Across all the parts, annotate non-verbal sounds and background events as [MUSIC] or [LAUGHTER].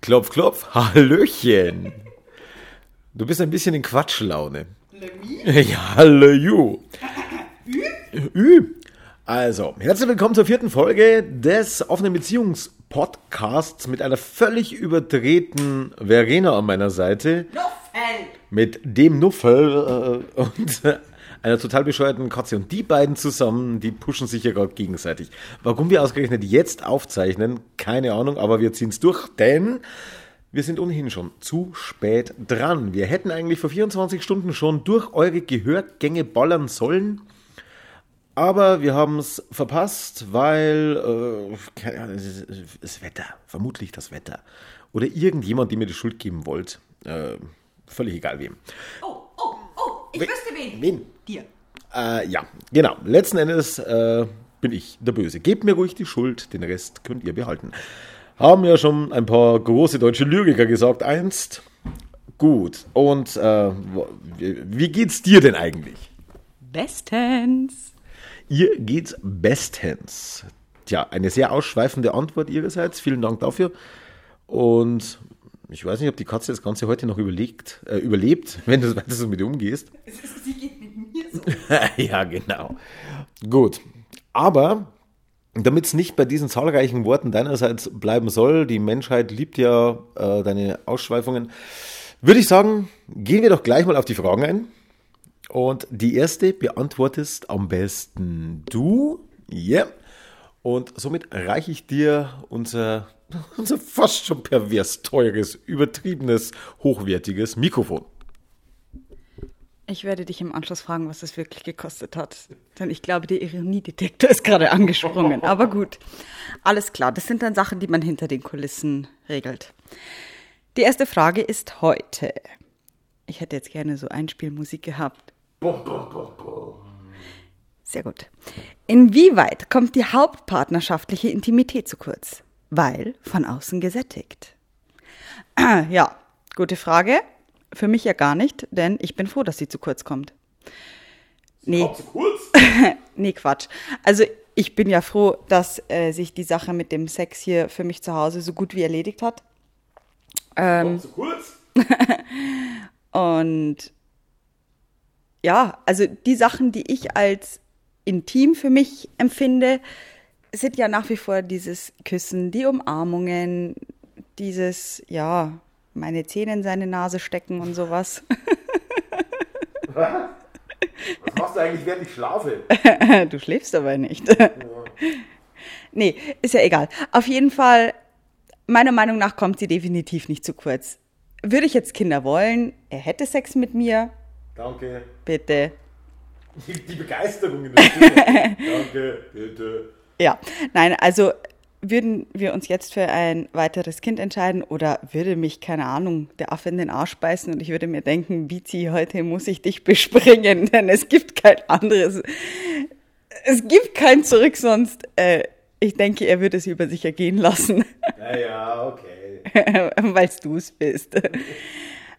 Klopf, klopf, [LAUGHS] Hallöchen. Du bist ein bisschen in Quatschlaune. [LAUGHS] Ja, hallo. Ü. Also, herzlich willkommen zur vierten Folge des offenen Beziehungspodcasts mit einer völlig überdrehten Verena an meiner Seite. Nuffel! Mit dem Nuffel äh, und einer total bescheuerten Katze. Und die beiden zusammen, die pushen sich ja gerade gegenseitig. Warum wir ausgerechnet jetzt aufzeichnen, keine Ahnung, aber wir ziehen es durch, denn wir sind ohnehin schon zu spät dran. Wir hätten eigentlich vor 24 Stunden schon durch eure Gehörgänge ballern sollen. Aber wir haben es verpasst, weil äh, das Wetter, vermutlich das Wetter. Oder irgendjemand, dem mir die Schuld geben wollt. Äh, völlig egal wem. Oh, ich We- wüsste wen. wen? Dir. Äh, ja, genau. Letzten Endes äh, bin ich der Böse. Gebt mir ruhig die Schuld, den Rest könnt ihr behalten. Haben ja schon ein paar große deutsche Lyriker gesagt einst. Gut. Und äh, wie geht's dir denn eigentlich? Bestens. Ihr geht's bestens. Tja, eine sehr ausschweifende Antwort ihrerseits. Vielen Dank dafür. Und ich weiß nicht, ob die Katze das Ganze heute noch überlegt, äh, überlebt, [LAUGHS] wenn du weiter so mit ihr umgehst. [LAUGHS] Sie geht mit mir so. [LAUGHS] ja, genau. Gut. Aber damit es nicht bei diesen zahlreichen Worten deinerseits bleiben soll, die Menschheit liebt ja äh, deine Ausschweifungen, würde ich sagen, gehen wir doch gleich mal auf die Fragen ein. Und die erste beantwortest am besten du. Ja. Und somit reiche ich dir unser, [LAUGHS] unser fast schon pervers teures, übertriebenes, hochwertiges Mikrofon. Ich werde dich im Anschluss fragen, was das wirklich gekostet hat. Denn ich glaube, der Ironiedetektor ist gerade angesprungen. Aber gut. Alles klar. Das sind dann Sachen, die man hinter den Kulissen regelt. Die erste Frage ist heute. Ich hätte jetzt gerne so Einspielmusik gehabt. Sehr gut. Inwieweit kommt die hauptpartnerschaftliche Intimität zu kurz? Weil von außen gesättigt. [CLEARS THROAT] Ja, gute Frage. Für mich ja gar nicht, denn ich bin froh, dass sie zu kurz kommt. Nee, kurz? [LAUGHS] nee, Quatsch. Also ich bin ja froh, dass äh, sich die Sache mit dem Sex hier für mich zu Hause so gut wie erledigt hat. zu kurz? [LAUGHS] Und ja, also die Sachen, die ich als intim für mich empfinde, sind ja nach wie vor dieses Küssen, die Umarmungen, dieses, ja, meine Zähne in seine Nase stecken und sowas. Was machst du eigentlich, während ich schlafe? [LAUGHS] du schläfst aber nicht. [LAUGHS] nee, ist ja egal. Auf jeden Fall, meiner Meinung nach kommt sie definitiv nicht zu kurz. Würde ich jetzt Kinder wollen, er hätte Sex mit mir, Danke. bitte. Die Begeisterung in der Stimme. [LAUGHS] Danke, bitte. Ja, nein, also würden wir uns jetzt für ein weiteres Kind entscheiden oder würde mich, keine Ahnung, der Affe in den Arsch beißen und ich würde mir denken, Bizi, heute muss ich dich [LAUGHS] bespringen, denn es gibt kein anderes, es gibt kein Zurück sonst. Äh, ich denke, er würde es über sich ergehen lassen, Naja, okay. [LAUGHS] weil du es bist.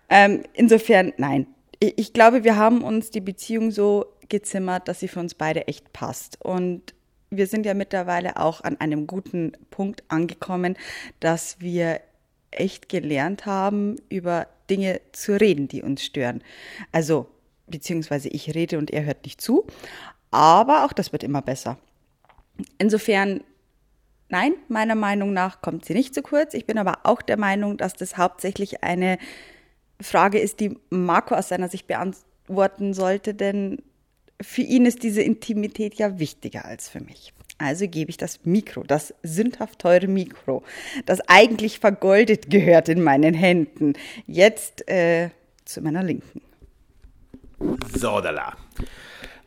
ähm, insofern, nein. Ich, ich glaube, wir haben uns die Beziehung so gezimmert, dass sie für uns beide echt passt. Und wir sind ja mittlerweile auch an einem guten Punkt angekommen, dass wir echt gelernt haben, über Dinge zu reden, die uns stören. Also, beziehungsweise ich rede und er hört nicht zu. Aber auch das wird immer besser. Insofern, nein, meiner Meinung nach kommt sie nicht zu kurz. Ich bin aber auch der Meinung, dass das hauptsächlich eine Frage ist, die Marco aus seiner Sicht beantworten sollte, denn für ihn ist diese Intimität ja wichtiger als für mich. Also gebe ich das Mikro, das sündhaft teure Mikro, das eigentlich vergoldet gehört in meinen Händen, jetzt äh, zu meiner Linken. So, da la.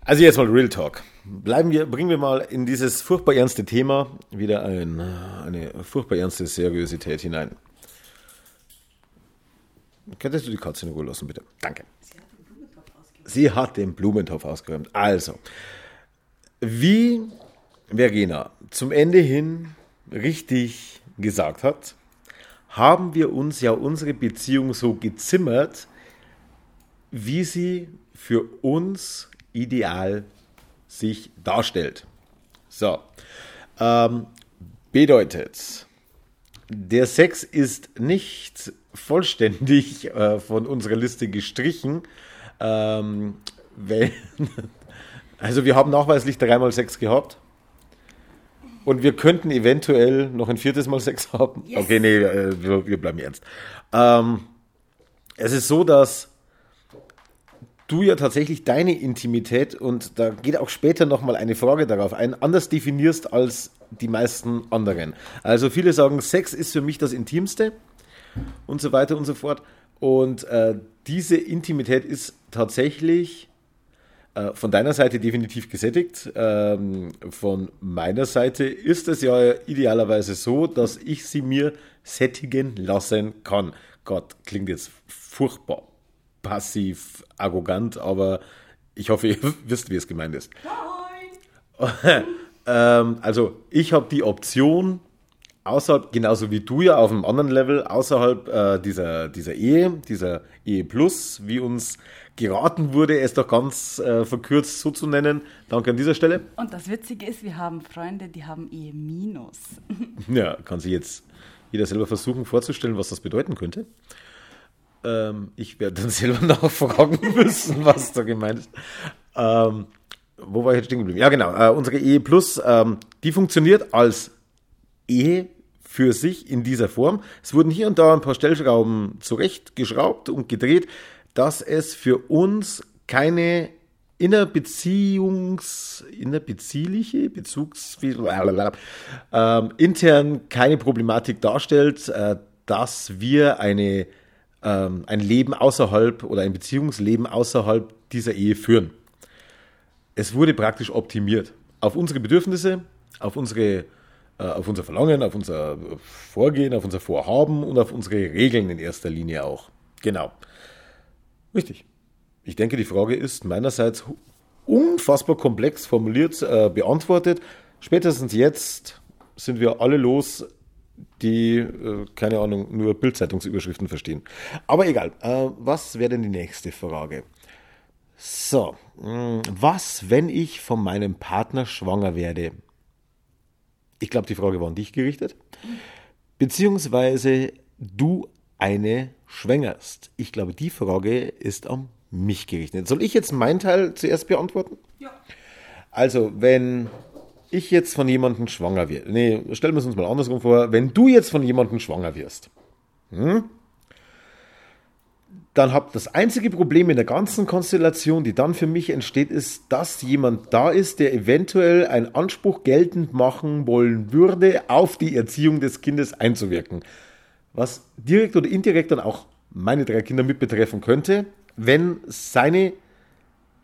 Also jetzt mal Real Talk. Bleiben wir, bringen wir mal in dieses furchtbar ernste Thema wieder ein, eine furchtbar ernste Seriosität hinein. Könntest du die Katze in Ruhe lassen, bitte? Danke. Sie hat den Blumentopf ausgeräumt. Also, wie Verena zum Ende hin richtig gesagt hat, haben wir uns ja unsere Beziehung so gezimmert, wie sie für uns ideal sich darstellt. So, ähm, bedeutet, der Sex ist nicht vollständig äh, von unserer Liste gestrichen. Ähm, weil, also wir haben nachweislich dreimal Sex gehabt. Und wir könnten eventuell noch ein viertes Mal Sex haben. Yes. Okay, nee, äh, wir, wir, bleiben ernst. Ähm, es ist so, dass du ja tatsächlich deine Intimität, und da geht auch später nochmal eine Frage darauf ein, anders definierst als die meisten anderen. Also viele sagen, Sex ist für mich das Intimste und so weiter und so fort. Und äh, diese Intimität ist tatsächlich äh, von deiner Seite definitiv gesättigt. Ähm, von meiner Seite ist es ja idealerweise so, dass ich sie mir sättigen lassen kann. Gott, klingt jetzt furchtbar passiv, arrogant, aber ich hoffe, [LAUGHS] ihr wisst, wie es gemeint ist. [LAUGHS] Ähm, also, ich habe die Option, außerhalb, genauso wie du ja auf einem anderen Level, außerhalb äh, dieser, dieser Ehe, dieser Ehe Plus, wie uns geraten wurde, es doch ganz äh, verkürzt so zu nennen. Danke an dieser Stelle. Und das Witzige ist, wir haben Freunde, die haben Ehe Minus. [LAUGHS] ja, kann sich jetzt jeder selber versuchen vorzustellen, was das bedeuten könnte. Ähm, ich werde dann [LAUGHS] selber nachfragen müssen, was da gemeint ist. Ähm, wo war ich jetzt stehen geblieben? Ja, genau. Äh, unsere Ehe Plus, ähm, die funktioniert als Ehe für sich in dieser Form. Es wurden hier und da ein paar Stellschrauben zurechtgeschraubt und gedreht, dass es für uns keine innerbeziehungs, innerbeziehliche, Bezugs, ähm, intern keine Problematik darstellt, äh, dass wir eine, ähm, ein Leben außerhalb oder ein Beziehungsleben außerhalb dieser Ehe führen. Es wurde praktisch optimiert auf unsere Bedürfnisse, auf unsere äh, auf unser Verlangen, auf unser Vorgehen, auf unser Vorhaben und auf unsere Regeln in erster Linie auch. Genau. Richtig. Ich denke, die Frage ist meinerseits unfassbar komplex formuliert äh, beantwortet. Spätestens jetzt sind wir alle los, die, äh, keine Ahnung, nur Bildzeitungsüberschriften verstehen. Aber egal. Äh, was wäre denn die nächste Frage? So, mh, hm, was, wenn ich von meinem Partner schwanger werde? Ich glaube, die Frage war an dich gerichtet. Beziehungsweise du eine schwängerst. Ich glaube, die Frage ist an mich gerichtet. Soll ich jetzt meinen Teil zuerst beantworten? Ja. Also, wenn ich jetzt von jemandem schwanger werde, nee, stellen wir es uns mal andersrum vor, wenn du jetzt von jemandem schwanger wirst, hm, dann habt das einzige Problem in der ganzen Konstellation, die dann für mich entsteht, ist, dass jemand da ist, der eventuell einen Anspruch geltend machen wollen würde, auf die Erziehung des Kindes einzuwirken. Was direkt oder indirekt dann auch meine drei Kinder mit betreffen könnte, wenn seine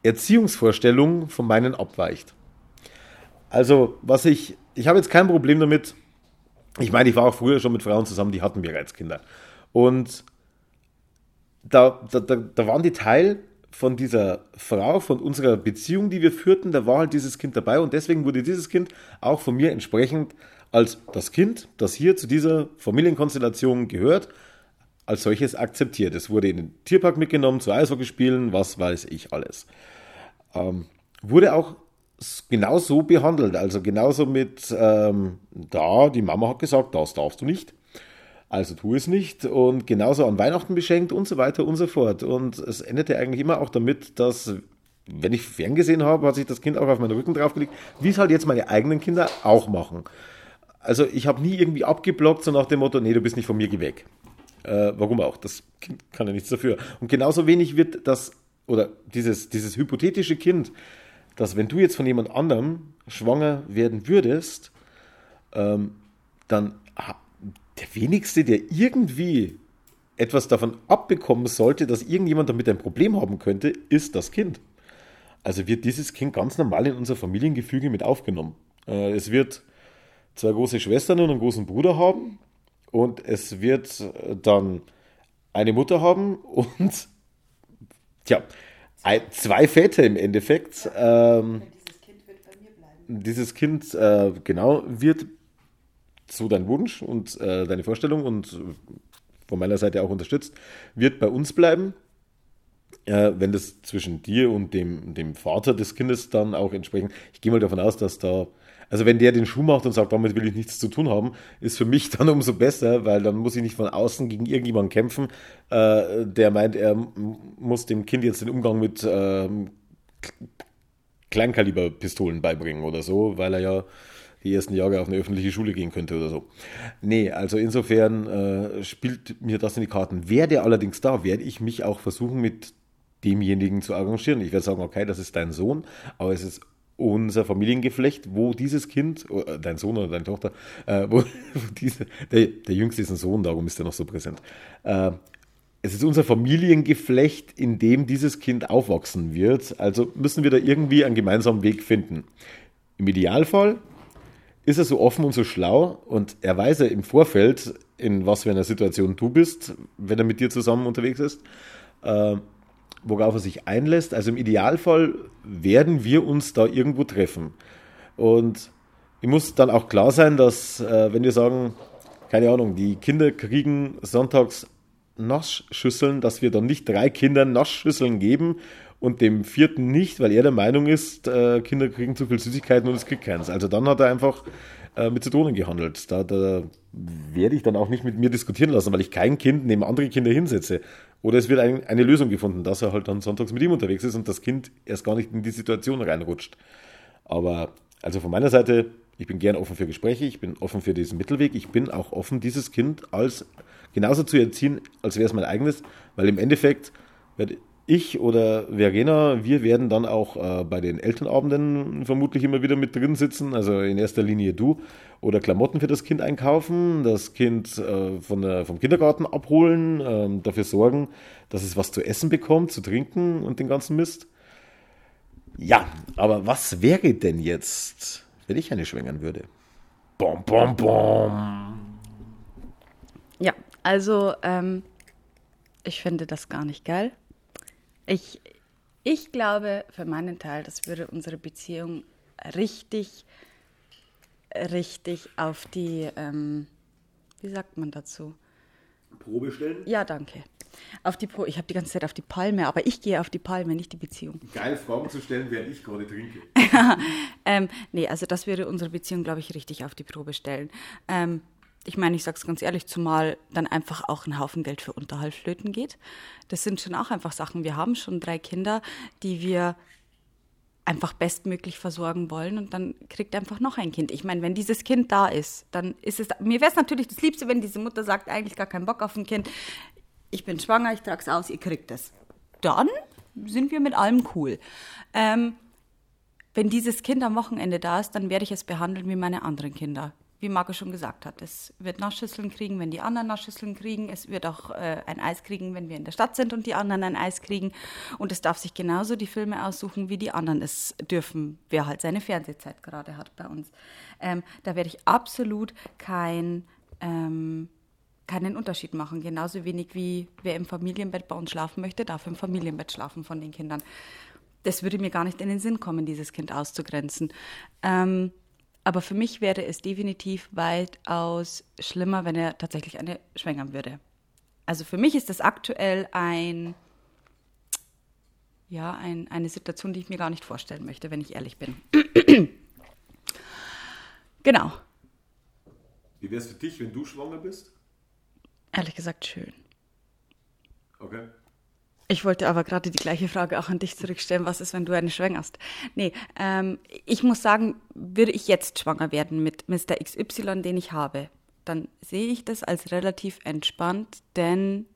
Erziehungsvorstellung von meinen abweicht. Also, was ich, ich habe jetzt kein Problem damit. Ich meine, ich war auch früher schon mit Frauen zusammen, die hatten bereits Kinder. Und da, da, da, da waren die Teil von dieser Frau, von unserer Beziehung, die wir führten, da war halt dieses Kind dabei und deswegen wurde dieses Kind auch von mir entsprechend als das Kind, das hier zu dieser Familienkonstellation gehört, als solches akzeptiert. Es wurde in den Tierpark mitgenommen, zu Eishockeyspielen, was weiß ich alles. Ähm, wurde auch genau so behandelt, also genauso mit, ähm, da, die Mama hat gesagt, das darfst du nicht also tu es nicht und genauso an Weihnachten beschenkt und so weiter und so fort. Und es endete eigentlich immer auch damit, dass, wenn ich ferngesehen habe, hat sich das Kind auch auf meinen Rücken draufgelegt, wie es halt jetzt meine eigenen Kinder auch machen. Also ich habe nie irgendwie abgeblockt, so nach dem Motto, nee, du bist nicht von mir, geh weg. Äh, warum auch? Das Kind kann ja nichts dafür. Und genauso wenig wird das, oder dieses, dieses hypothetische Kind, dass wenn du jetzt von jemand anderem schwanger werden würdest, ähm, dann der wenigste, der irgendwie etwas davon abbekommen sollte, dass irgendjemand damit ein Problem haben könnte, ist das Kind. Also wird dieses Kind ganz normal in unser Familiengefüge mit aufgenommen. Äh, es wird zwei große Schwestern und einen großen Bruder haben und es wird dann eine Mutter haben und [LAUGHS] tja, zwei Väter im Endeffekt. Ähm, dieses Kind wird bei mir bleiben. Dieses Kind, äh, genau, wird so dein Wunsch und äh, deine Vorstellung und von meiner Seite auch unterstützt, wird bei uns bleiben. Äh, wenn das zwischen dir und dem, dem Vater des Kindes dann auch entsprechend, ich gehe mal davon aus, dass da Also wenn der den Schuh macht und sagt, damit will ich nichts zu tun haben, ist für mich [LAUGHS] dann umso besser, weil dann muss ich nicht von außen gegen irgendjemanden kämpfen, äh, der meint, er muss dem Kind jetzt den Umgang mit äh, Kleinkaliberpistolen beibringen oder so, weil er ja die ersten Jahre auf eine öffentliche Schule gehen könnte oder so. Nee, also insofern äh, spielt mir das in die Karten. Werde allerdings da, werde ich mich auch versuchen, mit demjenigen zu arrangieren. Ich werde sagen, okay, das ist dein Sohn, aber es ist unser Familiengeflecht, wo dieses Kind, äh, dein Sohn oder deine Tochter, äh, wo, [LAUGHS] diese, der, der Jüngste ist ein Sohn, darum ist er noch so präsent. Äh, es ist unser Familiengeflecht, in dem dieses Kind aufwachsen wird. Also müssen wir da irgendwie einen gemeinsamen Weg finden. Im Idealfall ist er so offen und so schlau und er weiß ja im Vorfeld, in was für einer Situation du bist, wenn er mit dir zusammen unterwegs ist. Äh, worauf er sich einlässt. Also im Idealfall werden wir uns da irgendwo treffen. Und ich muss dann auch klar sein, dass äh, wenn wir sagen, keine Ahnung, die Kinder kriegen sonntags Naschschüsseln, dass wir dann nicht drei Kindern Naschschüsseln geben und dem vierten nicht, weil er der Meinung ist, äh, Kinder kriegen zu viel Süßigkeiten und es kriegt keins. Also dann hat er einfach äh, mit Zitronen gehandelt. Da, da werde ich dann auch nicht mit mir diskutieren lassen, weil ich kein Kind neben andere Kinder hinsetze. Oder es wird ein, eine Lösung gefunden, dass er halt dann sonntags mit ihm unterwegs ist und das Kind erst gar nicht in die Situation reinrutscht. Aber also von meiner Seite, ich bin gern offen für Gespräche, ich bin offen für diesen Mittelweg, ich bin auch offen, dieses Kind als genauso zu erziehen, als wäre es mein eigenes, weil im Endeffekt werde ich oder Verena, wir werden dann auch äh, bei den Elternabenden vermutlich immer wieder mit drin sitzen. Also in erster Linie du oder Klamotten für das Kind einkaufen, das Kind äh, von der, vom Kindergarten abholen, äh, dafür sorgen, dass es was zu essen bekommt, zu trinken und den ganzen Mist. Ja, aber was wäre denn jetzt, wenn ich eine schwängern würde? Bom, bom, bom. Ja, also ähm, ich finde das gar nicht geil. Ich, ich glaube für meinen Teil, das würde unsere Beziehung richtig, richtig auf die, ähm, wie sagt man dazu? Probe stellen? Ja, danke. Auf die Pro ich habe die ganze Zeit auf die Palme, aber ich gehe auf die Palme, nicht die Beziehung. Geil, Fragen zu stellen, während ich gerade trinke. [LAUGHS] ähm, nee, also das würde unsere Beziehung, glaube ich, richtig auf die Probe stellen. Ähm, ich meine, ich sage es ganz ehrlich, zumal dann einfach auch ein Haufen Geld für Unterhalt flöten geht. Das sind schon auch einfach Sachen. Wir haben schon drei Kinder, die wir einfach bestmöglich versorgen wollen und dann kriegt einfach noch ein Kind. Ich meine, wenn dieses Kind da ist, dann ist es, mir wäre es natürlich das Liebste, wenn diese Mutter sagt, eigentlich gar keinen Bock auf ein Kind. Ich bin schwanger, ich trage es aus, ihr kriegt es. Dann sind wir mit allem cool. Ähm, wenn dieses Kind am Wochenende da ist, dann werde ich es behandeln wie meine anderen Kinder wie Marco schon gesagt hat, es wird Naschschüsseln kriegen, wenn die anderen Naschschüsseln kriegen. Es wird auch äh, ein Eis kriegen, wenn wir in der Stadt sind und die anderen ein Eis kriegen. Und es darf sich genauso die Filme aussuchen, wie die anderen es dürfen, wer halt seine Fernsehzeit gerade hat bei uns. Ähm, da werde ich absolut kein, ähm, keinen Unterschied machen. Genauso wenig wie wer im Familienbett bei uns schlafen möchte, darf im Familienbett schlafen von den Kindern. Das würde mir gar nicht in den Sinn kommen, dieses Kind auszugrenzen. Ähm, aber für mich wäre es definitiv weitaus schlimmer, wenn er tatsächlich eine schwängern würde. Also für mich ist das aktuell ein, ja, ein, eine Situation, die ich mir gar nicht vorstellen möchte, wenn ich ehrlich bin. [CLEARS THROAT] genau. Wie wäre es für dich, wenn du schwanger bist? Ehrlich gesagt schön. Okay. Ich wollte aber gerade die gleiche Frage auch an dich zurückstellen. Was ist, wenn du eine schwängerst? Nee, ähm, ich muss sagen, würde ich jetzt schwanger werden mit Mr. XY, den ich habe, dann sehe ich das als relativ entspannt, denn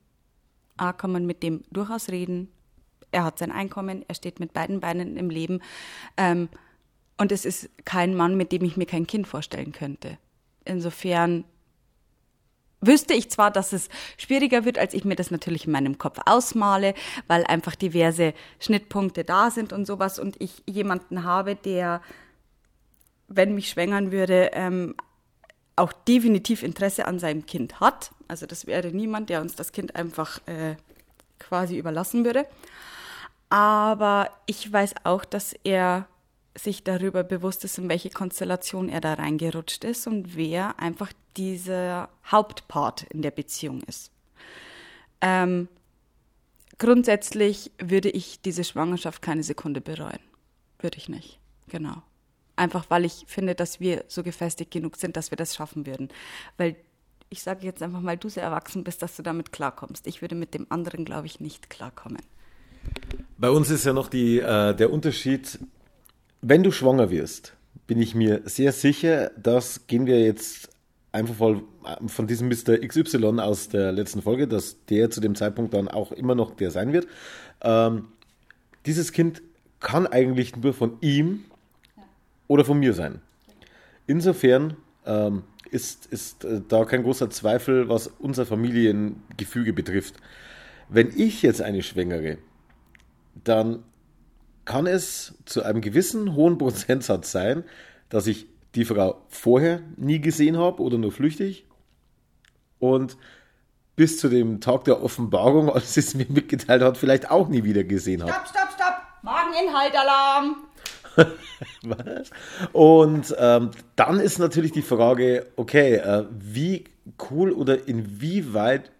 A, kann man mit dem durchaus reden. Er hat sein Einkommen, er steht mit beiden Beinen im Leben. Ähm, und es ist kein Mann, mit dem ich mir kein Kind vorstellen könnte. Insofern wüsste ich zwar, dass es schwieriger wird, als ich mir das natürlich in meinem Kopf ausmale, weil einfach diverse Schnittpunkte da sind und sowas und ich jemanden habe, der, wenn mich schwängern würde, ähm, auch definitiv Interesse an seinem Kind hat. Also das wäre niemand, der uns das Kind einfach äh, quasi überlassen würde. Aber ich weiß auch, dass er sich darüber bewusst ist, in welche Konstellation er da reingerutscht ist und wer einfach dieser Hauptpart in der Beziehung ist. Ähm, grundsätzlich würde ich diese Schwangerschaft keine Sekunde bereuen. Würde ich nicht. Genau. Einfach weil ich finde, dass wir so gefestigt genug sind, dass wir das schaffen würden. Weil ich sage jetzt einfach mal, du sehr erwachsen bist, dass du damit klarkommst. Ich würde mit dem anderen, glaube ich, nicht klarkommen. Bei uns ist ja noch die, äh, der Unterschied, wenn du schwanger wirst, bin ich mir sehr sicher, das gehen wir jetzt einfach voll von diesem Mr. XY aus der letzten Folge, dass der zu dem Zeitpunkt dann auch immer noch der sein wird. Ähm, dieses Kind kann eigentlich nur von ihm oder von mir sein. Insofern ähm, ist, ist äh, da kein großer Zweifel, was unser Familiengefüge betrifft. Wenn ich jetzt eine Schwängere, dann kann es zu einem gewissen hohen Prozentsatz sein, dass ich die Frau vorher nie gesehen habe oder nur flüchtig und bis zu dem Tag der Offenbarung, [LAUGHS] als sie es mir mitgeteilt hat, vielleicht auch nie wieder gesehen habe. Stopp, stopp, stopp! Mageninhaltalarm! [LAUGHS] Was? Und ähm, dann ist natürlich die Frage, okay, äh, wie cool oder inwieweit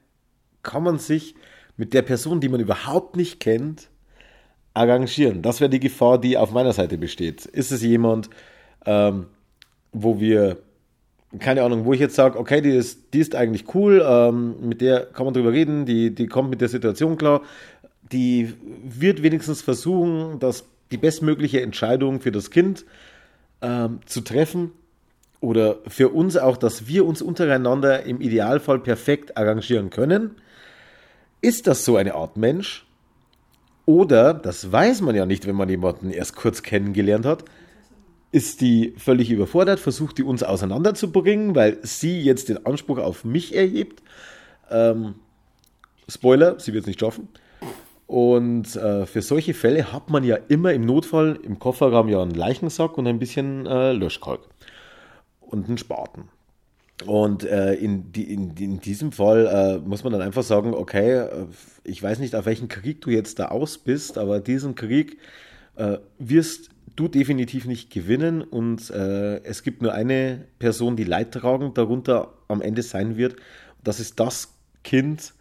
kann man sich mit der Person, die man überhaupt nicht kennt, arrangieren? Das wäre die Gefahr, die auf meiner Seite besteht. Ist es jemand, ähm, wo wir, keine Ahnung, wo ich jetzt sage, okay, die ist, die ist eigentlich cool, ähm, mit der kann man drüber reden, die, die kommt mit der Situation klar, die wird wenigstens versuchen, das, die bestmögliche Entscheidung für das Kind ähm, zu treffen oder für uns auch, dass wir uns untereinander im Idealfall perfekt arrangieren können. Ist das so eine Art Mensch? Oder, das weiß man ja nicht, wenn man jemanden erst kurz kennengelernt hat, ist die völlig überfordert, versucht die uns auseinanderzubringen, weil sie jetzt den Anspruch auf mich erhebt. Ähm, Spoiler, sie wird es nicht schaffen. Und äh, für solche Fälle hat man ja immer im Notfall im Kofferraum ja einen Leichensack und ein bisschen äh, Löschkalk und einen Spaten. Und äh, in, in, in, diesem Fall äh, muss man dann einfach sagen, okay, äh, ich weiß nicht, auf welchen Krieg du jetzt da aus bist, aber diesen Krieg äh, wirst du definitiv nicht gewinnen und äh, es gibt nur eine Person, die leidtragend darunter am Ende sein wird. Das ist das Kind,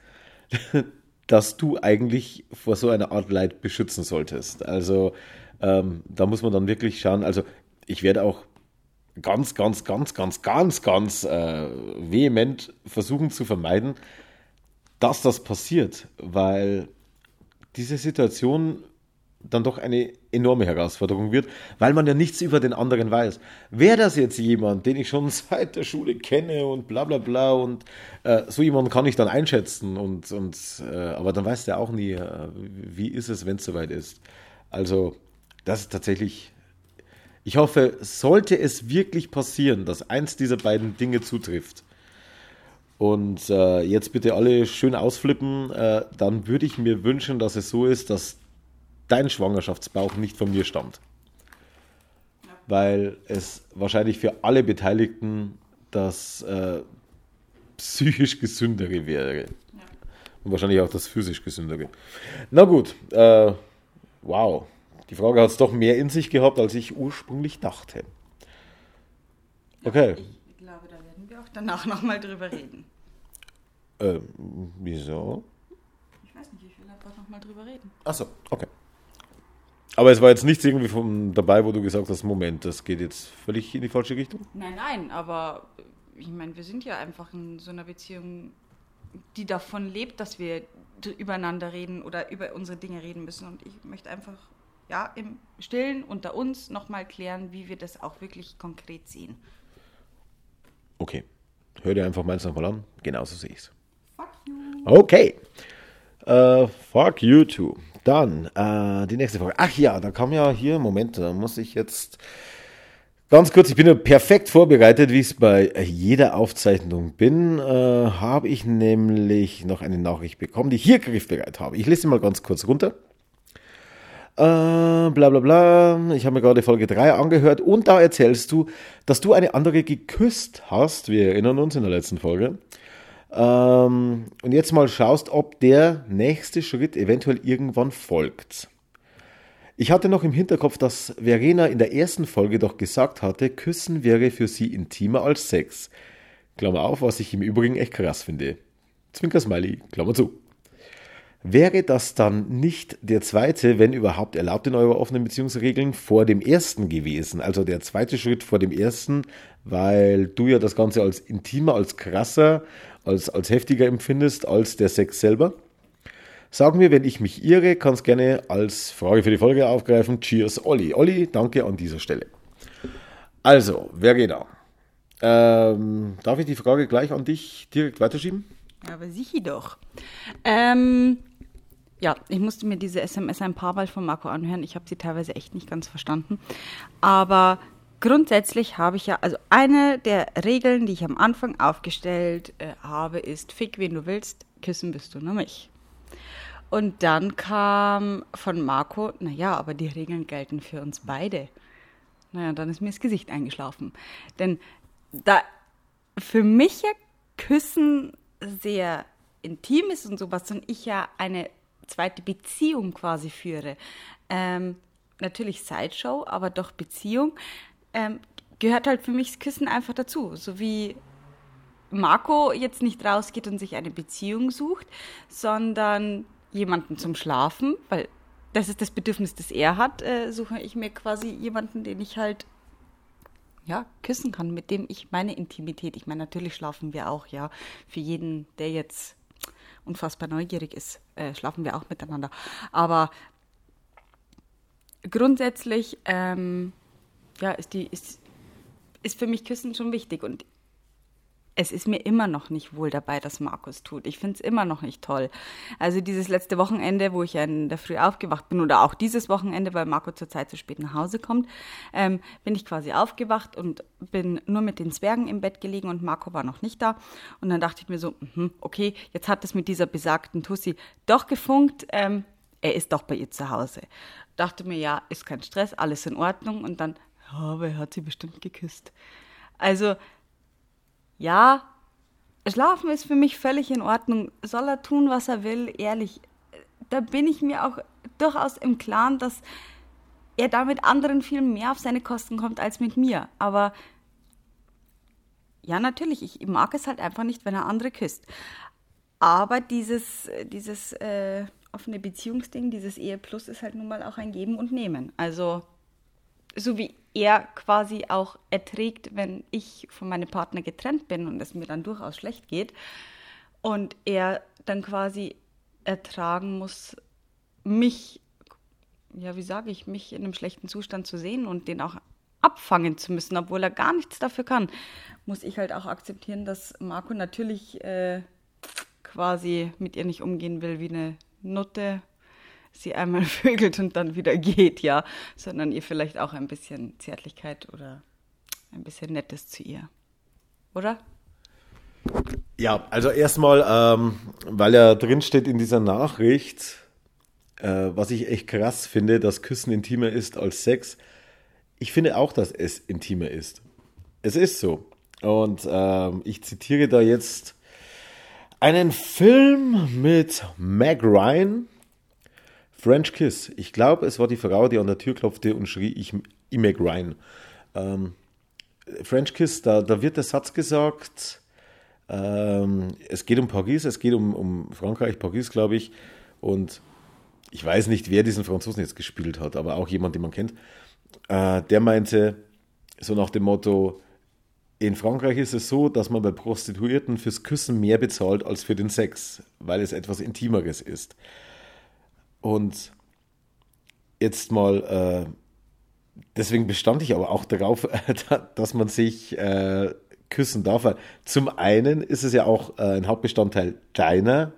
[LAUGHS] das du eigentlich vor so einer Art Leid beschützen solltest. Also ähm, da muss man dann wirklich schauen. Also ich werde auch ganz, ganz, ganz, ganz, ganz, ganz äh, vehement versuchen zu vermeiden, dass das passiert, weil diese Situation dann doch eine enorme Herausforderung wird, weil man ja nichts über den anderen weiß. Wäre das jetzt jemand, den ich schon [LAUGHS] seit der Schule kenne und bla bla bla und äh, so jemanden kann ich dann einschätzen und, und äh, aber dann weiß der auch nie, äh, wie ist es, wenn es soweit ist. Also das ist tatsächlich, ich hoffe, sollte es wirklich passieren, dass eins dieser beiden Dinge zutrifft, und äh, jetzt bitte alle schön ausflippen, äh, dann würde ich mir wünschen, dass es so ist, dass dein Schwangerschaftsbauch nicht von mir stammt. Weil es wahrscheinlich für alle Beteiligten das äh, psychisch gesündere wäre. Ja. Und wahrscheinlich auch das physisch gesündere. Na gut, äh, wow. Die Frage hat es doch mehr in sich gehabt, als ich ursprünglich dachte. Okay. Ich glaube, da werden wir auch danach nochmal drüber reden. Ähm, wieso? Ich weiß nicht, ich will einfach nochmal drüber reden. Achso, okay. Aber es war jetzt nichts irgendwie von dabei, wo du gesagt hast, Moment, das geht jetzt völlig in die falsche Richtung? Nein, nein, aber ich meine, wir sind ja einfach in so einer Beziehung, die davon lebt, dass wir übereinander reden oder über unsere Dinge reden müssen. Und ich möchte einfach, ja, im Stillen unter uns nochmal klären, wie wir das auch wirklich konkret sehen. Okay. Hör dir einfach meins nochmal an. Genauso sehe ich es. Fuck you. Okay. Uh, fuck you too. Dann äh, die nächste Frage. Ach ja, da kam ja hier, Moment, da muss ich jetzt ganz kurz, ich bin ja perfekt vorbereitet, wie ich es bei jeder Aufzeichnung bin, äh, habe ich nämlich noch eine Nachricht bekommen, die ich hier griffbereit habe. Ich lese sie mal ganz kurz runter. Äh, bla bla bla. Ich habe mir gerade Folge 3 angehört und da erzählst du, dass du eine andere geküsst hast. Wir erinnern uns in der letzten Folge. Ähm, und jetzt mal schaust, ob der nächste Schritt eventuell irgendwann folgt. Ich hatte noch im Hinterkopf, dass Verena in der ersten Folge doch gesagt hatte, Küssen wäre für sie intimer als Sex. Klammer auf, was ich im Übrigen echt krass finde. Zwinker Smiley, Klammer zu. Wäre das dann nicht der zweite, wenn überhaupt erlaubt in eurer offenen Beziehungsregeln, vor dem ersten gewesen? Also der zweite Schritt vor dem ersten, weil du ja das Ganze als intimer, als krasser, als, als heftiger empfindest als der Sex selber? Sagen wir, wenn ich mich irre, kannst gerne als Frage für die Folge aufgreifen. Cheers, Olli. Olli, danke an dieser Stelle. Also, wer geht da? Ähm, darf ich die Frage gleich an dich direkt weiterschieben? Aber sicher doch. Ähm, ja, ich musste mir diese SMS ein paar Mal von Marco anhören. Ich habe sie teilweise echt nicht ganz verstanden. Aber grundsätzlich habe ich ja, also eine der Regeln, die ich am Anfang aufgestellt äh, habe, ist, fick wen du willst, küssen bist du nur mich. Und dann kam von Marco, naja, aber die Regeln gelten für uns beide. Naja, dann ist mir das Gesicht eingeschlafen. Denn da für mich ja Küssen sehr intim ist und sowas und ich ja eine zweite Beziehung quasi führe, ähm, natürlich Sideshow, aber doch Beziehung, ähm, gehört halt für mich das Küssen einfach dazu. So wie Marco jetzt nicht rausgeht und sich eine Beziehung sucht, sondern jemanden zum Schlafen, weil das ist das Bedürfnis, das er hat, äh, suche ich mir quasi jemanden, den ich halt ja, küssen kann, mit dem ich meine Intimität, ich meine, natürlich schlafen wir auch, ja, für jeden, der jetzt unfassbar neugierig ist, äh, schlafen wir auch miteinander. Aber grundsätzlich, ähm, ja, ist die, ist, ist für mich Küssen schon wichtig und es ist mir immer noch nicht wohl dabei, dass Markus tut. Ich finde es immer noch nicht toll. Also dieses letzte Wochenende, wo ich in der Früh aufgewacht bin, oder auch dieses Wochenende, weil Marco zurzeit zu spät nach Hause kommt, ähm, bin ich quasi aufgewacht und bin nur mit den Zwergen im Bett gelegen und Marco war noch nicht da. Und dann dachte ich mir so, mh, okay, jetzt hat es mit dieser besagten Tussi doch gefunkt. Ähm, er ist doch bei ihr zu Hause. Dachte mir, ja, ist kein Stress, alles in Ordnung. Und dann, ja, aber er hat sie bestimmt geküsst. Also ja, Schlafen ist für mich völlig in Ordnung. Soll er tun, was er will, ehrlich. Da bin ich mir auch durchaus im Klaren, dass er damit anderen viel mehr auf seine Kosten kommt als mit mir. Aber ja, natürlich, ich mag es halt einfach nicht, wenn er andere küsst. Aber dieses, dieses äh, offene Beziehungsding, dieses Ehe Plus ist halt nun mal auch ein Geben und Nehmen. Also, so wie er quasi auch erträgt, wenn ich von meinem Partner getrennt bin und es mir dann durchaus schlecht geht. Und er dann quasi ertragen muss, mich, ja, wie sage ich, mich in einem schlechten Zustand zu sehen und den auch abfangen zu müssen, obwohl er gar nichts dafür kann, muss ich halt auch akzeptieren, dass Marco natürlich äh, quasi mit ihr nicht umgehen will wie eine Nutte sie einmal [LAUGHS] vögelt und dann wieder geht, ja, sondern ihr vielleicht auch ein bisschen Zärtlichkeit oder ein bisschen Nettes zu ihr. Oder? Ja, also erstmal, ähm, weil er drinsteht in dieser Nachricht, äh, was ich echt krass finde, dass Küssen intimer ist als Sex. Ich finde auch, dass es intimer ist. Es ist so. Und ähm, ich zitiere da jetzt einen Film mit Meg Ryan, French Kiss. Ich glaube, es war die Frau, die an der Tür klopfte und schrie, ich, ich mag rein. Ähm, French Kiss, da, da wird der Satz gesagt, ähm, es geht um Paris, es geht um, um Frankreich, Paris, glaube ich. Und ich weiß nicht, wer diesen Franzosen jetzt gespielt hat, aber auch jemand, den man kennt. Äh, der meinte, so nach dem Motto, in Frankreich ist es so, dass man bei Prostituierten fürs Küssen mehr bezahlt als für den Sex, weil es etwas Intimeres ist. Und jetzt mal, äh, deswegen bestand ich aber auch darauf, [LAUGHS] dass man sich äh, küssen darf. Zum einen ist es ja auch äh, ein Hauptbestandteil deiner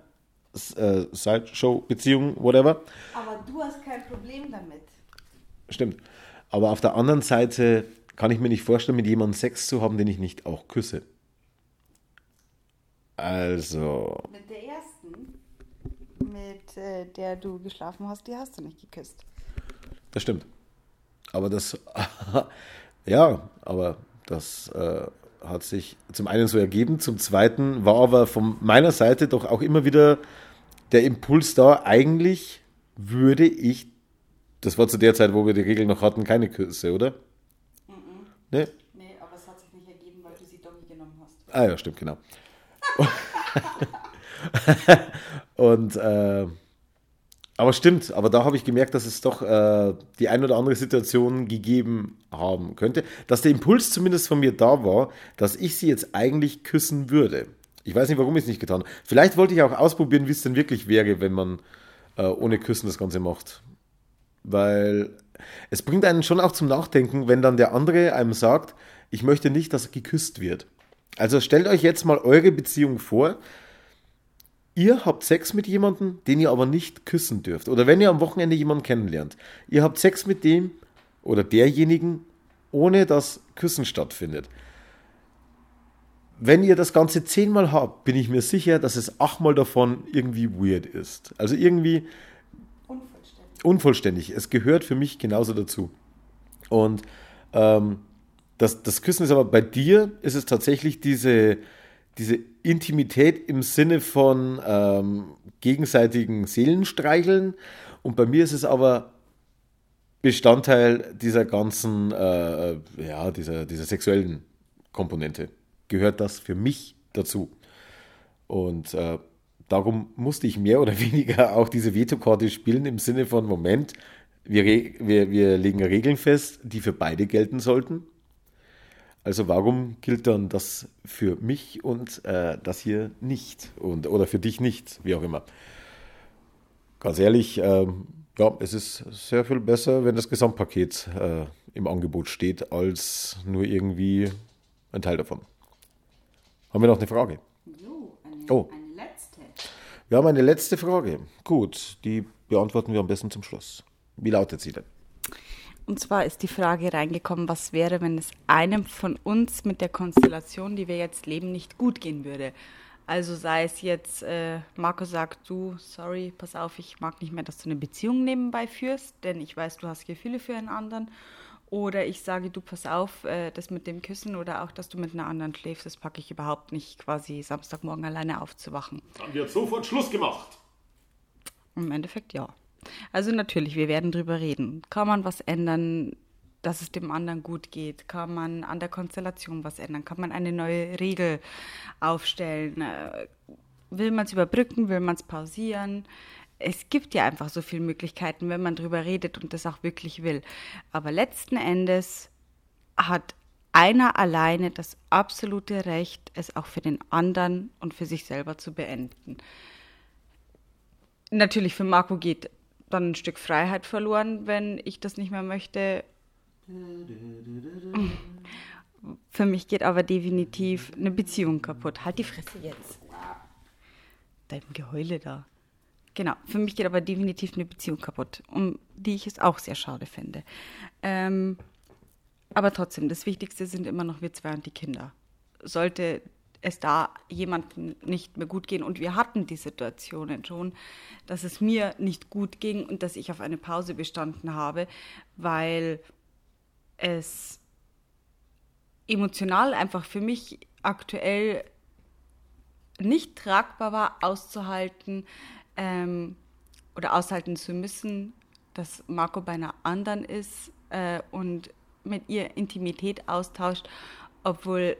äh, Sideshow-Beziehung, whatever. Aber du hast kein Problem damit. Stimmt. Aber auf der anderen Seite kann ich mir nicht vorstellen, mit jemandem Sex zu haben, den ich nicht auch küsse. Also. Mit der? Mit äh, der du geschlafen hast, die hast du nicht geküsst. Das stimmt. Aber das, [LAUGHS] ja, aber das äh, hat sich zum einen so ergeben, zum zweiten war aber von meiner Seite doch auch immer wieder der Impuls da, eigentlich würde ich, das war zu der Zeit, wo wir die Regel noch hatten, keine Küsse, oder? -mm. Nee? Nee, aber es hat sich nicht ergeben, weil du sie doch nicht genommen hast. Ah ja, stimmt, genau. [LAUGHS] [LAUGHS] Und äh, Aber stimmt, aber da habe ich gemerkt, dass es doch äh, die ein oder andere Situation gegeben haben könnte, dass der Impuls zumindest von mir da war, dass ich sie jetzt eigentlich küssen würde. Ich weiß nicht, warum ich es nicht getan habe. Vielleicht wollte ich auch ausprobieren, wie es denn wirklich wäre, wenn man äh, ohne Küssen das Ganze macht. Weil es bringt einen schon auch zum Nachdenken, wenn dann der andere einem sagt, ich möchte nicht, dass geküsst wird. Also stellt euch jetzt mal eure Beziehung vor, Ihr habt Sex mit jemandem, den ihr aber nicht küssen dürft. Oder wenn ihr am Wochenende jemanden kennenlernt. Ihr habt Sex mit dem oder derjenigen, ohne dass Küssen stattfindet. Wenn ihr das Ganze zehnmal habt, bin ich mir sicher, dass es achtmal davon irgendwie weird ist. Also irgendwie unvollständig. unvollständig. Es gehört für mich genauso dazu. Und ähm, das, das Küssen ist aber bei dir, ist es tatsächlich diese, diese Intimität im Sinne von ähm, gegenseitigen Seelenstreicheln. Und bei mir ist es aber Bestandteil dieser ganzen, äh, ja, dieser, dieser sexuellen Komponente. Gehört das für mich dazu. Und äh, darum musste ich mehr oder [LAUGHS] weniger auch diese Vetokarte spielen im Sinne von, Moment, wir, wir, wir legen Regeln fest, die für beide gelten sollten. Also warum gilt dann das für mich und äh, das hier nicht? Und, oder für dich nicht, wie auch immer. Ganz ehrlich, äh, ja, es ist sehr viel besser, wenn das Gesamtpaket äh, im Angebot steht, als nur irgendwie ein Teil davon. Haben wir noch eine Frage? Jo, eine, oh. eine letzte. Wir haben eine letzte Frage. Gut, die beantworten wir am besten zum Schluss. Wie lautet sie denn? Und zwar ist die Frage reingekommen, was wäre, wenn es einem von uns mit der Konstellation, die wir jetzt leben, nicht gut gehen würde. Also sei es jetzt, äh, Marco sagt, du, sorry, pass auf, ich mag nicht mehr, dass du eine Beziehung nebenbei führst, denn ich weiß, du hast Gefühle für einen anderen. Oder ich sage, du, pass auf, äh, das mit dem Küssen oder auch, dass du mit einer anderen schläfst, das packe ich überhaupt nicht, quasi Samstagmorgen alleine aufzuwachen. Haben wir sofort Schluss gemacht. Im Endeffekt ja. Also natürlich, wir werden drüber reden. Kann man was ändern, dass es dem anderen gut geht? Kann man an der Konstellation was ändern? Kann man eine neue Regel aufstellen? Äh, will man es überbrücken? Will man es pausieren? Es gibt ja einfach so viele Möglichkeiten, wenn man drüber redet und das auch wirklich will. Aber letzten Endes hat einer alleine das absolute Recht, es auch für den anderen und für sich selber zu beenden. Natürlich, für Marco geht dann ein Stück Freiheit verloren, wenn ich das nicht mehr möchte. Für mich geht aber definitiv eine Beziehung kaputt. Halt die Fresse jetzt. Dein Geheule da. Genau, für mich geht aber definitiv eine Beziehung kaputt, um die ich es auch sehr schade finde. Ähm, aber trotzdem, das Wichtigste sind immer noch wir zwei und die Kinder. Sollte es da jemandem nicht mehr gut gehen. Und wir hatten die Situationen schon, dass es mir nicht gut ging und dass ich auf eine Pause bestanden habe, weil es emotional einfach für mich aktuell nicht tragbar war, auszuhalten ähm, oder aushalten zu müssen, dass Marco bei einer anderen ist äh, und mit ihr Intimität austauscht, obwohl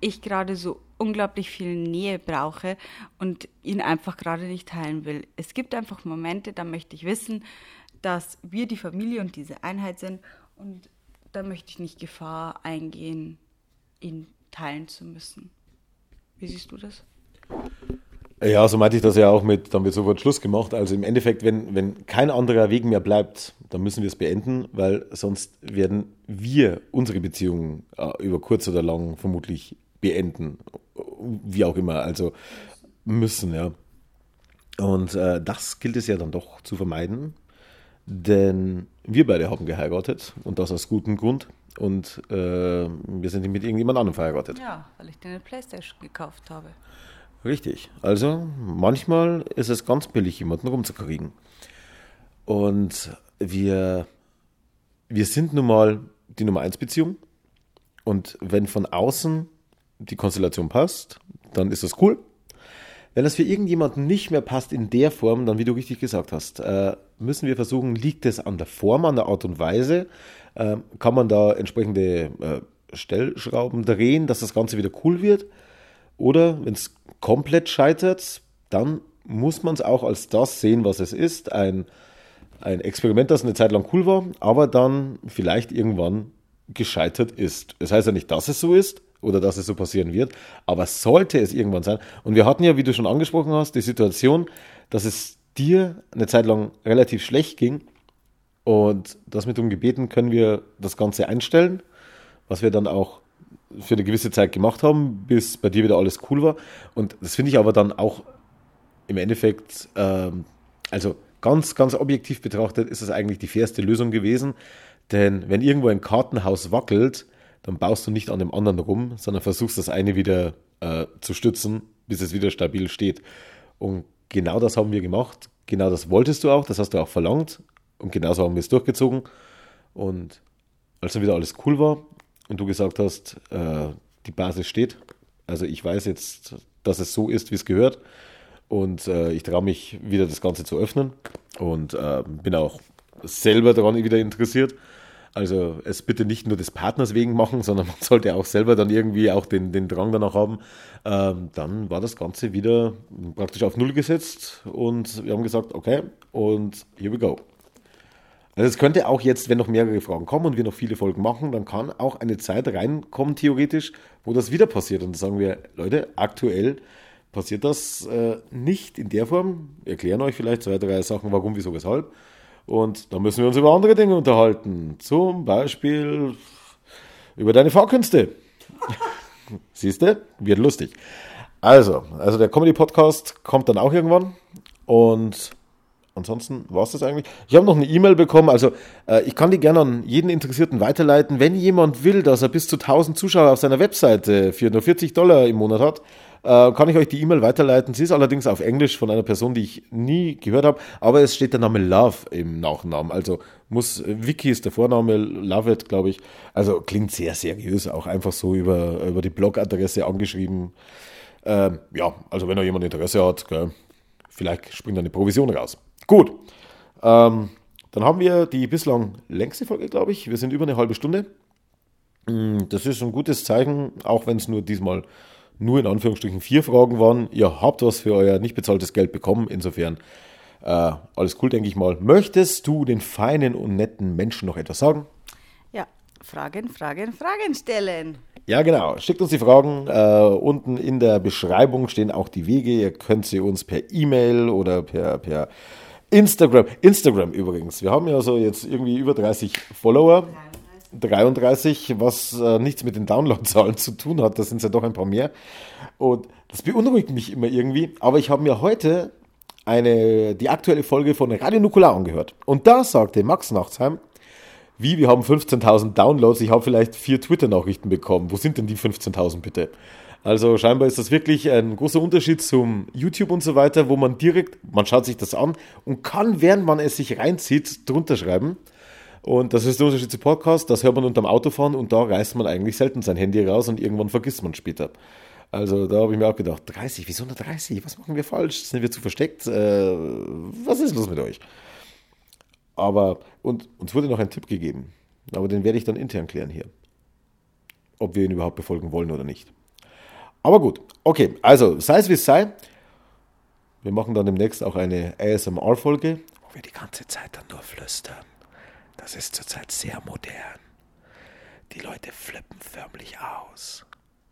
ich gerade so unglaublich viel Nähe brauche und ihn einfach gerade nicht teilen will. Es gibt einfach Momente, da möchte ich wissen, dass wir die Familie und diese Einheit sind und da möchte ich nicht Gefahr eingehen, ihn teilen zu müssen. Wie siehst du das? Ja, so meinte ich das ja auch mit, dann wird sofort Schluss gemacht. Also im Endeffekt, wenn, wenn kein anderer Weg mehr bleibt, dann müssen wir es beenden, weil sonst werden wir unsere Beziehungen äh, über kurz oder lang vermutlich beenden. Wie auch immer, also müssen, ja. Und äh, das gilt es ja dann doch zu vermeiden, denn wir beide haben geheiratet und das aus gutem Grund. Und äh, wir sind nicht mit irgendjemand anderem verheiratet. Ja, weil ich dir eine Playstation gekauft habe. Richtig. Also manchmal ist es ganz billig, jemanden rumzukriegen. Und wir, wir sind nun mal die Nummer 1 Beziehung. Und wenn von außen die Konstellation passt, dann ist das cool. Wenn das für irgendjemanden nicht mehr passt in der Form, dann wie du richtig gesagt hast, äh, müssen wir versuchen, liegt es an der Form, an der Art und Weise, äh, kann man da entsprechende äh, Stellschrauben drehen, dass das Ganze wieder cool wird. Oder wenn es komplett scheitert, dann muss man es auch als das sehen, was es ist. Ein, ein Experiment, das eine Zeit lang cool war, aber dann vielleicht irgendwann gescheitert ist. Das heißt ja nicht, dass es so ist oder dass es so passieren wird, aber sollte es irgendwann sein. Und wir hatten ja, wie du schon angesprochen hast, die Situation, dass es dir eine Zeit lang relativ schlecht ging und das mit um gebeten, können wir das Ganze einstellen, was wir dann auch für eine gewisse Zeit gemacht haben, bis bei dir wieder alles cool war. Und das finde ich aber dann auch im Endeffekt, ähm, also ganz, ganz objektiv betrachtet, ist es eigentlich die fairste Lösung gewesen. Denn wenn irgendwo ein Kartenhaus wackelt, dann baust du nicht an dem anderen rum, sondern versuchst das eine wieder äh, zu stützen, bis es wieder stabil steht. Und genau das haben wir gemacht. Genau das wolltest du auch, das hast du auch verlangt. Und genauso haben wir es durchgezogen. Und als dann wieder alles cool war und du gesagt hast, äh, die Basis steht, also ich weiß jetzt, dass es so ist, wie es gehört. Und äh, ich traue mich wieder das Ganze zu öffnen und äh, bin auch selber daran wieder interessiert. Also es bitte nicht nur des Partners wegen machen, sondern man sollte auch selber dann irgendwie auch den, den Drang danach haben. Ähm, dann war das Ganze wieder praktisch auf Null gesetzt und wir haben gesagt, okay, und here we go. Also es könnte auch jetzt, wenn noch mehrere Fragen kommen und wir noch viele Folgen machen, dann kann auch eine Zeit reinkommen, theoretisch, wo das wieder passiert. Und dann sagen wir, Leute, aktuell passiert das äh, nicht in der Form. Wir erklären euch vielleicht zwei, drei Sachen, warum, wieso, weshalb. Und dann müssen wir uns über andere Dinge unterhalten. Zum Beispiel über deine Fahrkünste. [LAUGHS] Siehst du? Wird lustig. Also, also der Comedy-Podcast kommt dann auch irgendwann. Und ansonsten war es das eigentlich. Ich habe noch eine E-Mail bekommen, also äh, ich kann die gerne an jeden Interessierten weiterleiten. Wenn jemand will, dass er bis zu 1000 Zuschauer auf seiner Webseite für nur 40 Dollar im Monat hat, äh, kann ich euch die E-Mail weiterleiten. Sie ist allerdings auf Englisch von einer Person, die ich nie gehört habe, aber es steht der Name Love im Nachnamen. Also muss, Vicky ist der Vorname, Love it, glaube ich. Also klingt sehr seriös, auch einfach so über, über die Blogadresse angeschrieben. Ähm, ja, also wenn da jemand Interesse hat, gell, vielleicht springt eine Provision raus. Gut. Ähm, dann haben wir die bislang längste Folge, glaube ich. Wir sind über eine halbe Stunde. Mm, das ist ein gutes Zeichen, auch wenn es nur diesmal nur in Anführungsstrichen vier Fragen waren. Ihr habt was für euer nicht bezahltes Geld bekommen. Insofern äh, alles cool, denke ich mal. Möchtest du den feinen und netten Menschen noch etwas sagen? Ja, Fragen, Fragen, Fragen stellen. Ja, genau. Schickt uns die Fragen. Äh, unten in der Beschreibung stehen auch die Wege. Ihr könnt sie uns per E-Mail oder per, per Instagram. Instagram übrigens. Wir haben ja so jetzt irgendwie über 30 Follower. 33, was äh, nichts mit den Downloadzahlen zu tun hat. Das sind ja doch ein paar mehr. Und das beunruhigt mich immer irgendwie. Aber ich habe mir heute eine, die aktuelle Folge von Radio Nukular angehört. Und da sagte Max Nachtsheim, wie, wir haben 15.000 Downloads, ich habe vielleicht vier Twitter-Nachrichten bekommen. Wo sind denn die 15.000 bitte? Also scheinbar ist das wirklich ein großer Unterschied zum YouTube und so weiter, wo man direkt, man schaut sich das an und kann, während man es sich reinzieht, drunter schreiben. Und das ist der Unterschied zu Podcast, das hört man unterm Autofahren und da reißt man eigentlich selten sein Handy raus und irgendwann vergisst man später. Also da habe ich mir auch gedacht, 30, wieso nur 30? Was machen wir falsch? Sind wir zu versteckt? Äh, was ist los mit euch? Aber, und uns wurde noch ein Tipp gegeben, aber den werde ich dann intern klären hier. Ob wir ihn überhaupt befolgen wollen oder nicht. Aber gut, okay, also sei es wie es sei. Wir machen dann demnächst auch eine ASMR-Folge, wo wir die ganze Zeit dann nur flüstern. Das ist zurzeit sehr modern. Die Leute flippen förmlich aus.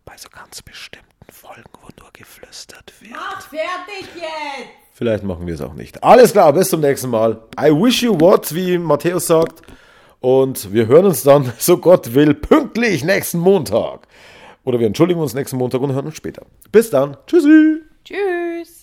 Bei so ganz bestimmten Folgen, wo nur geflüstert wird. Mach fertig jetzt! Vielleicht machen wir es auch nicht. Alles klar, bis zum nächsten Mal. I wish you what, wie Matthäus sagt. Und wir hören uns dann, [LAUGHS] so Gott will, pünktlich nächsten Montag. Oder wir entschuldigen uns nächsten Montag und hören uns später. Bis dann. Tschüssi. Tschüss.